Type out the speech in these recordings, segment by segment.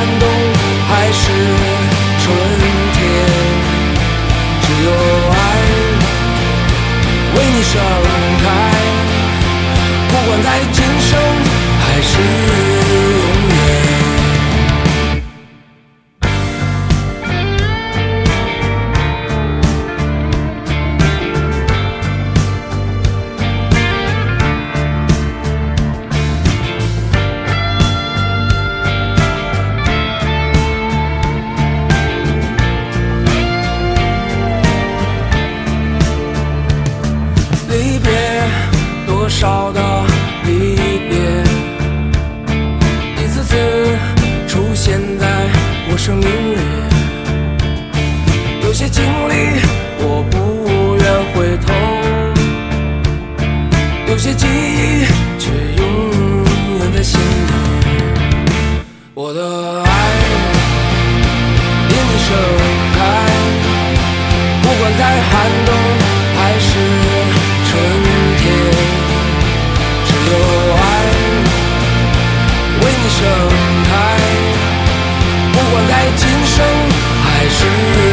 寒冬还是春天只有爱为你盛开。不管在今生还是 she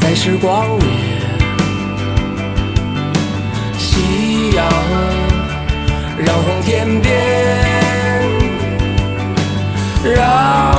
在时光里。夕阳染红天边，让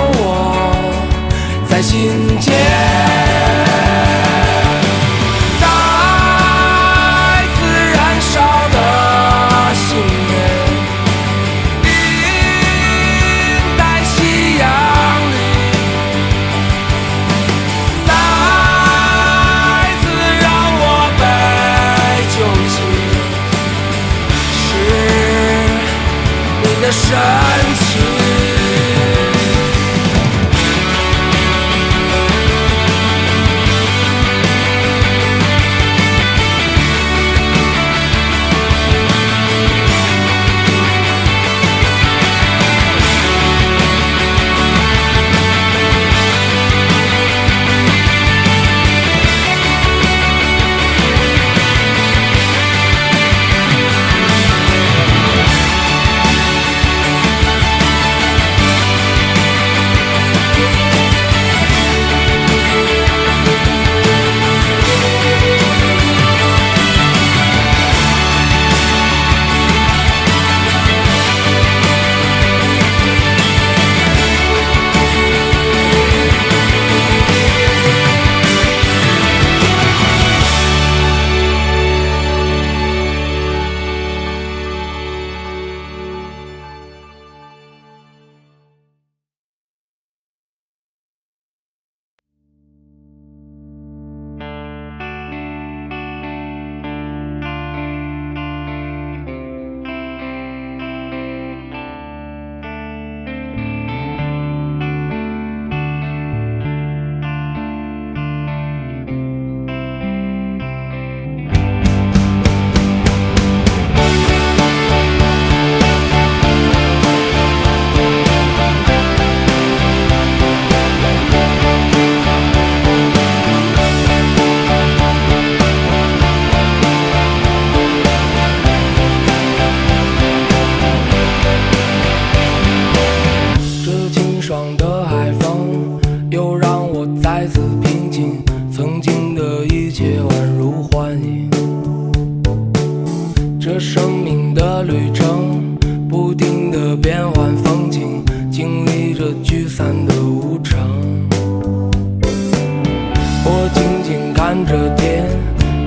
看着天，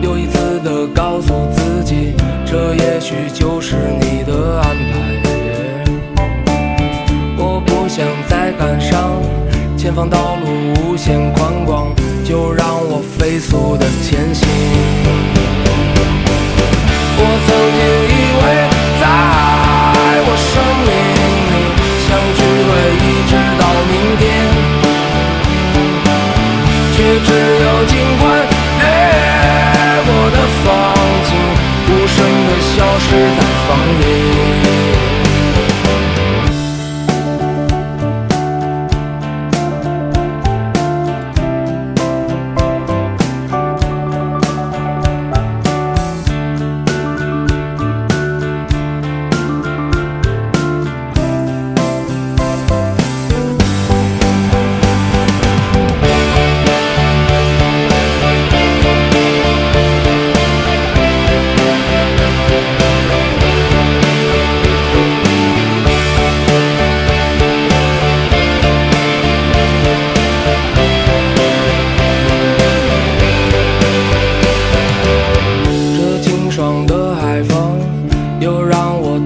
又一次的告诉自己，这也许就是你的安排。我不想再赶上，前方道路无限宽广，就让我飞速的前行。我曾经以为，在我生命里相聚会一直到明天，却只有尽消失在风里。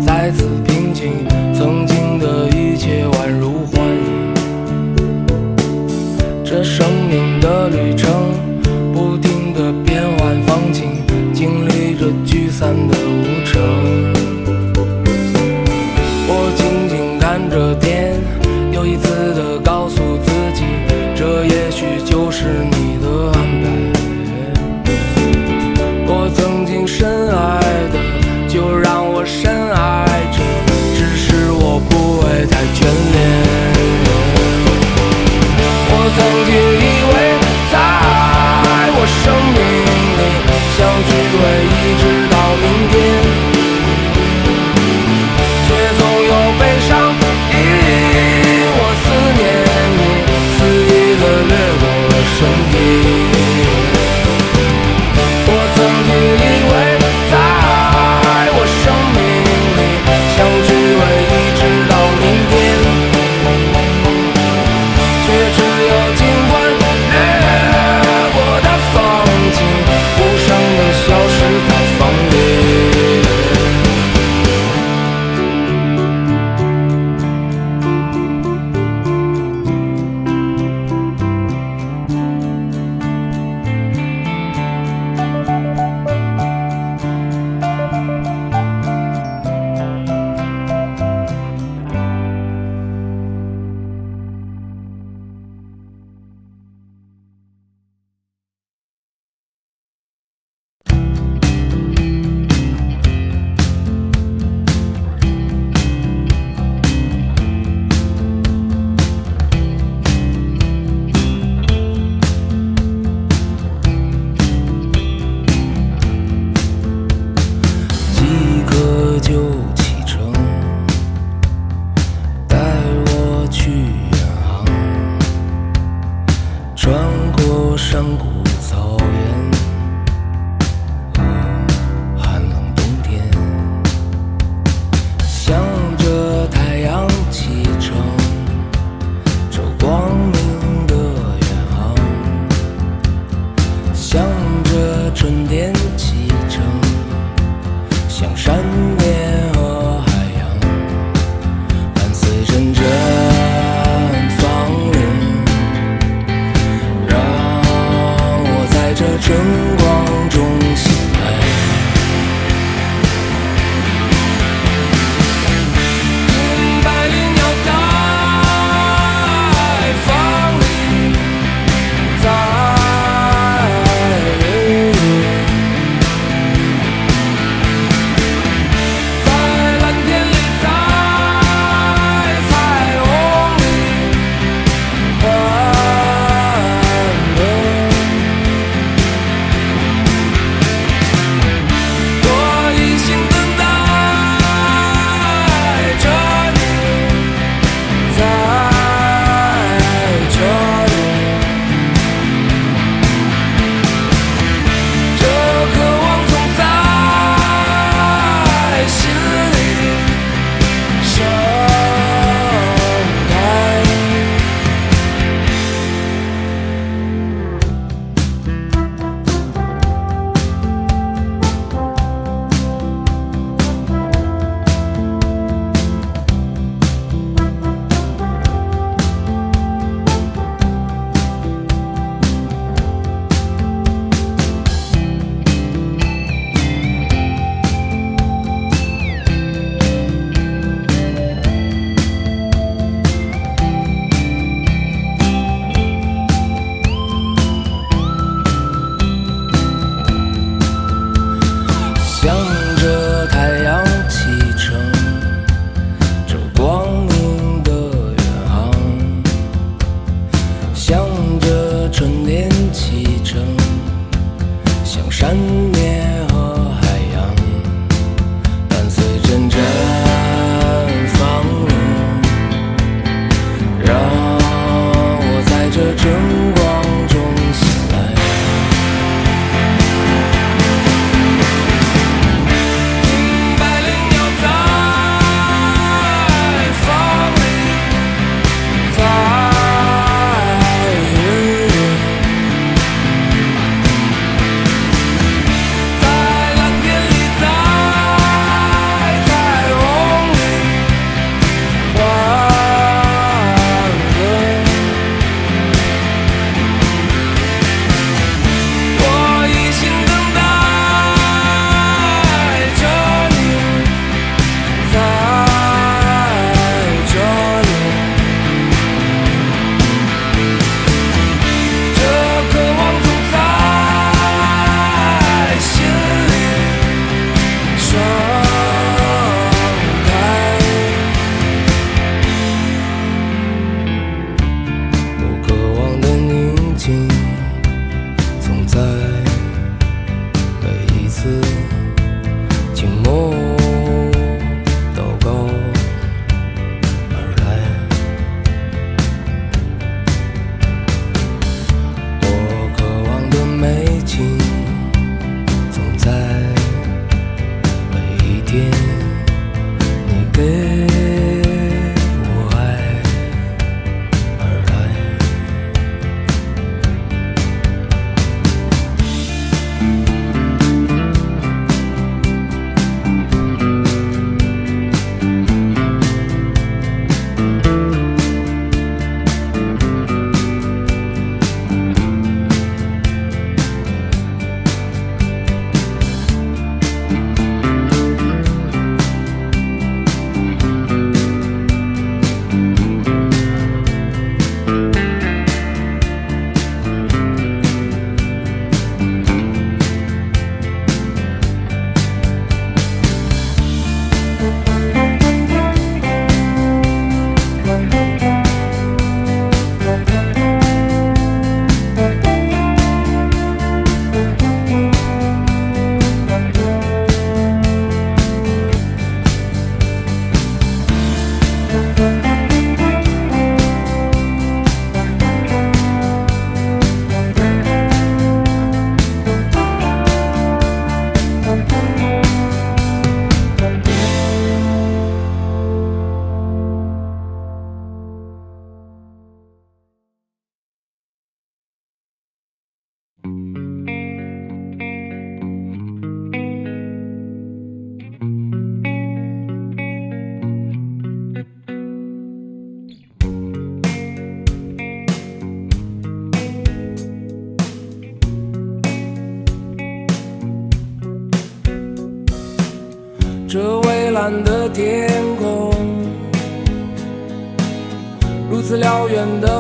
再次平静。曾经的一切宛如幻影。这生命的旅程，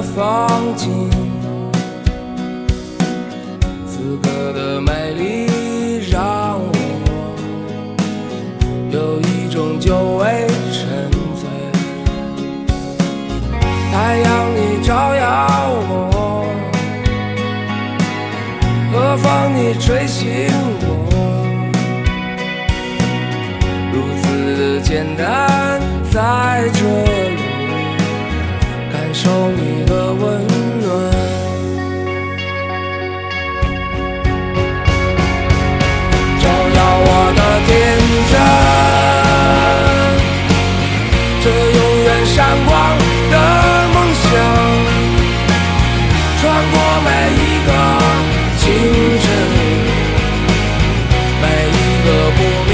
风景，此刻的美丽让我有一种久违沉醉。太阳你照耀我，和风你吹醒我。如此简单，在这的温暖，照耀我的天真，这永远闪光的梦想，穿过每一个清晨，每一个不眠。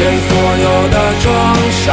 愿所有的创伤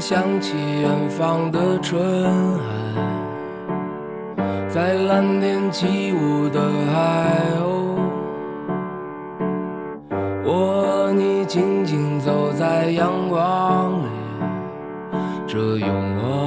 想起远方的春海，在蓝天起舞的海鸥，我和你静静走在阳光里，这永恒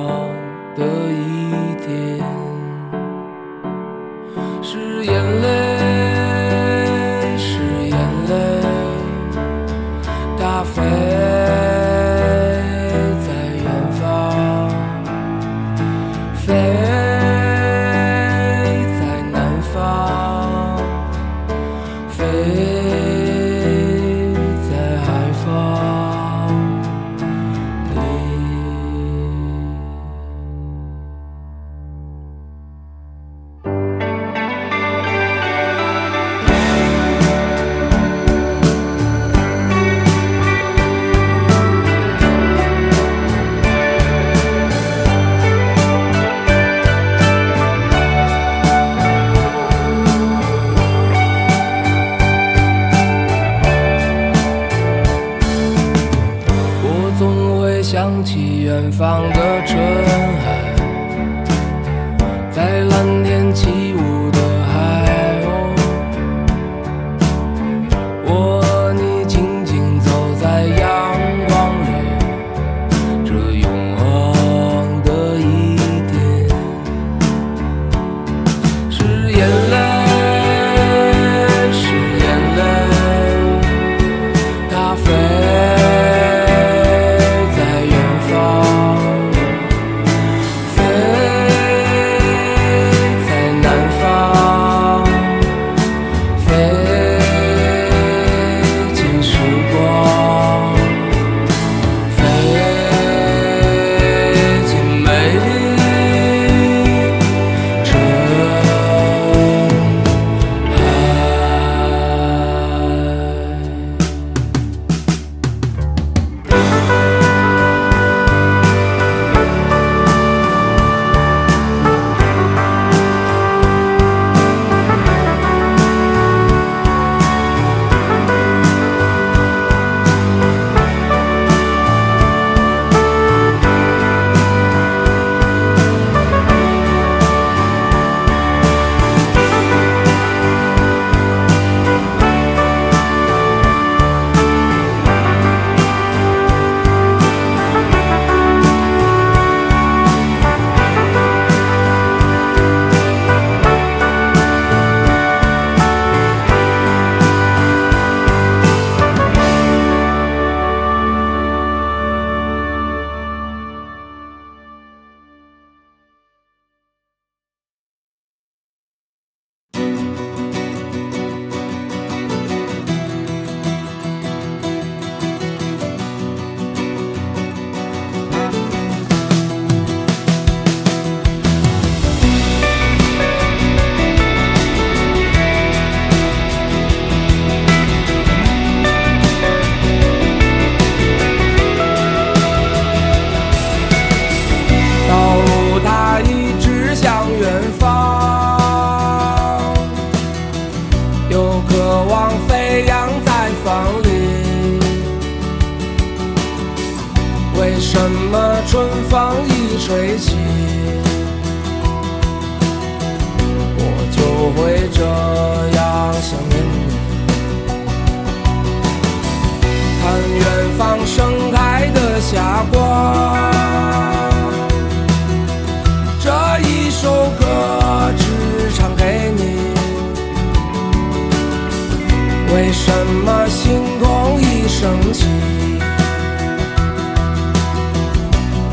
为什么星空一升起？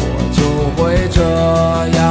我就会这样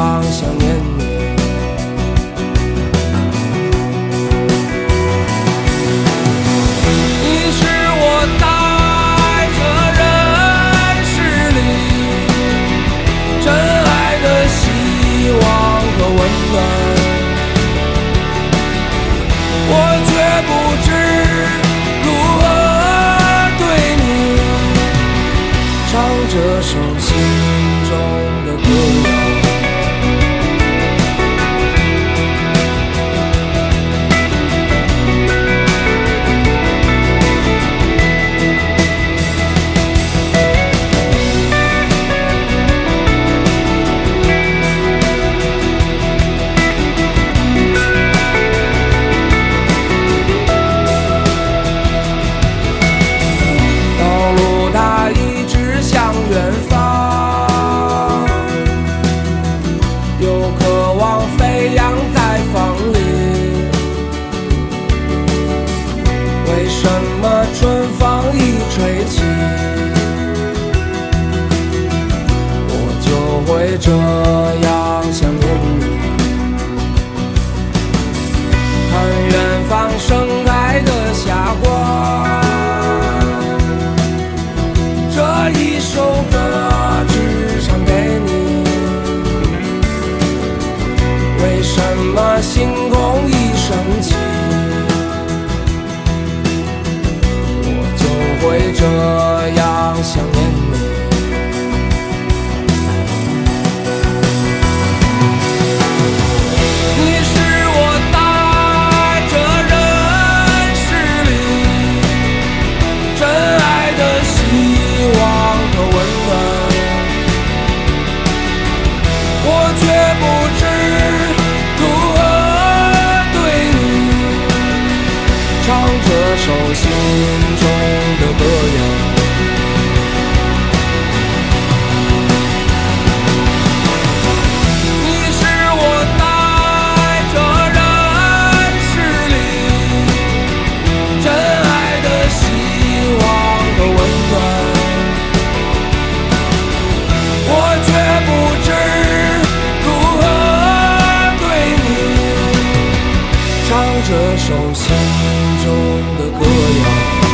hecho. 这首心中的歌谣。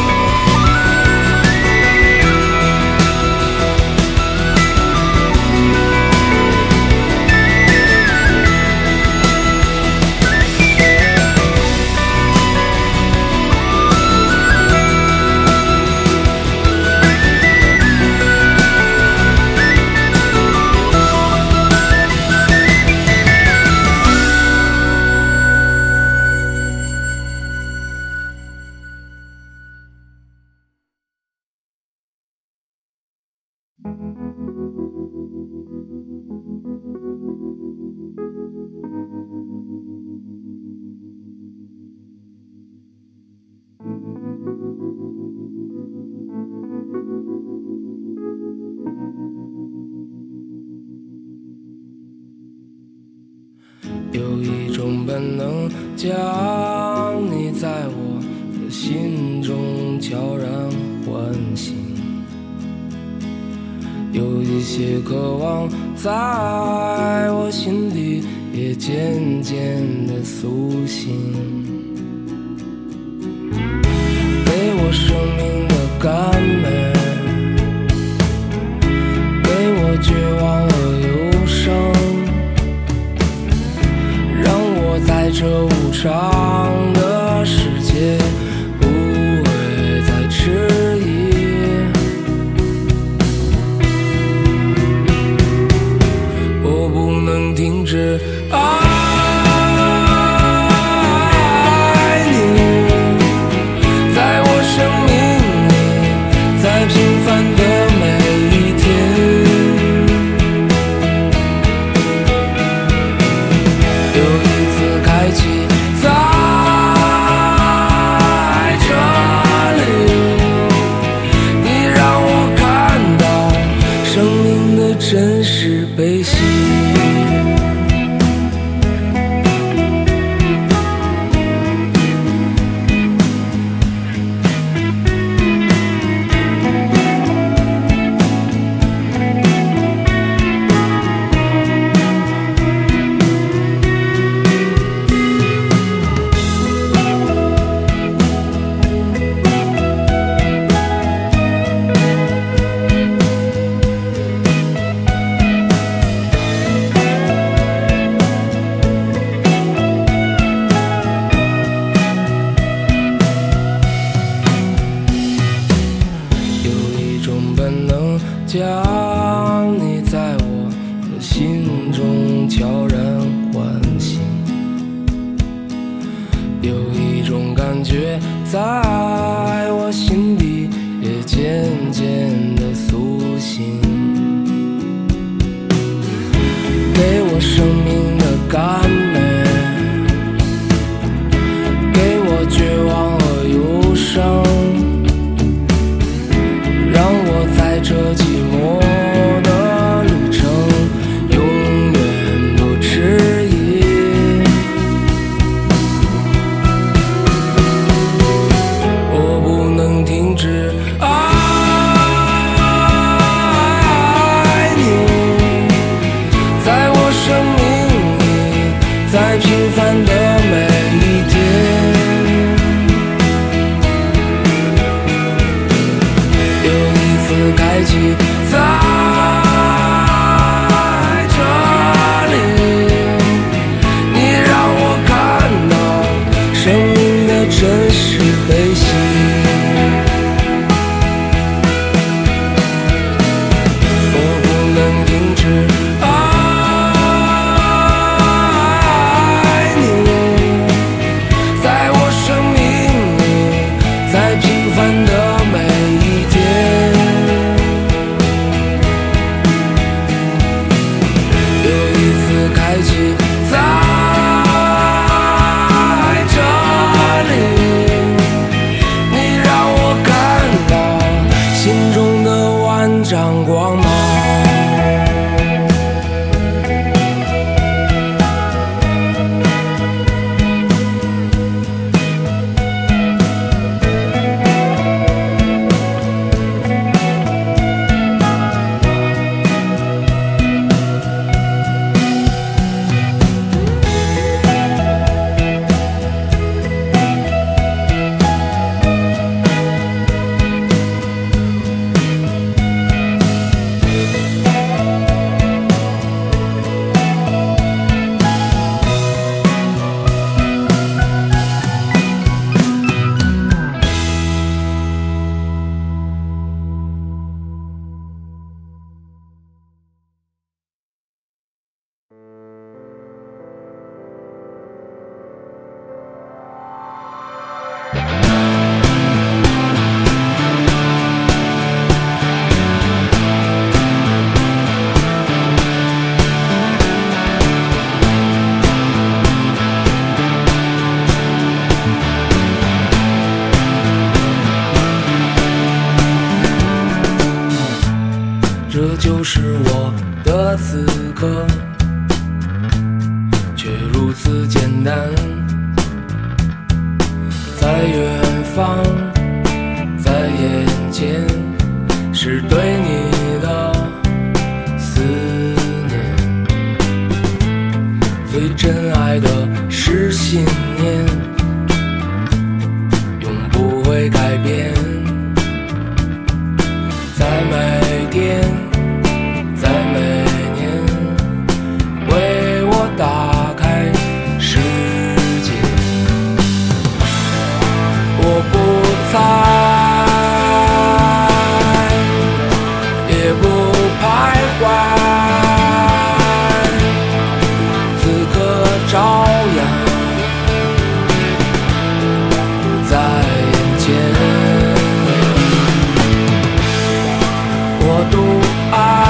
todo ar.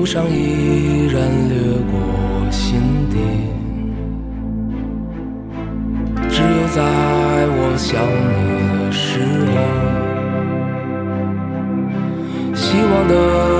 路上依然掠过心底，只有在我想你的时候，希望的。